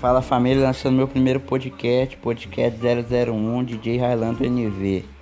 Fala família, lançando meu primeiro podcast, podcast 001, DJ Highlander NV.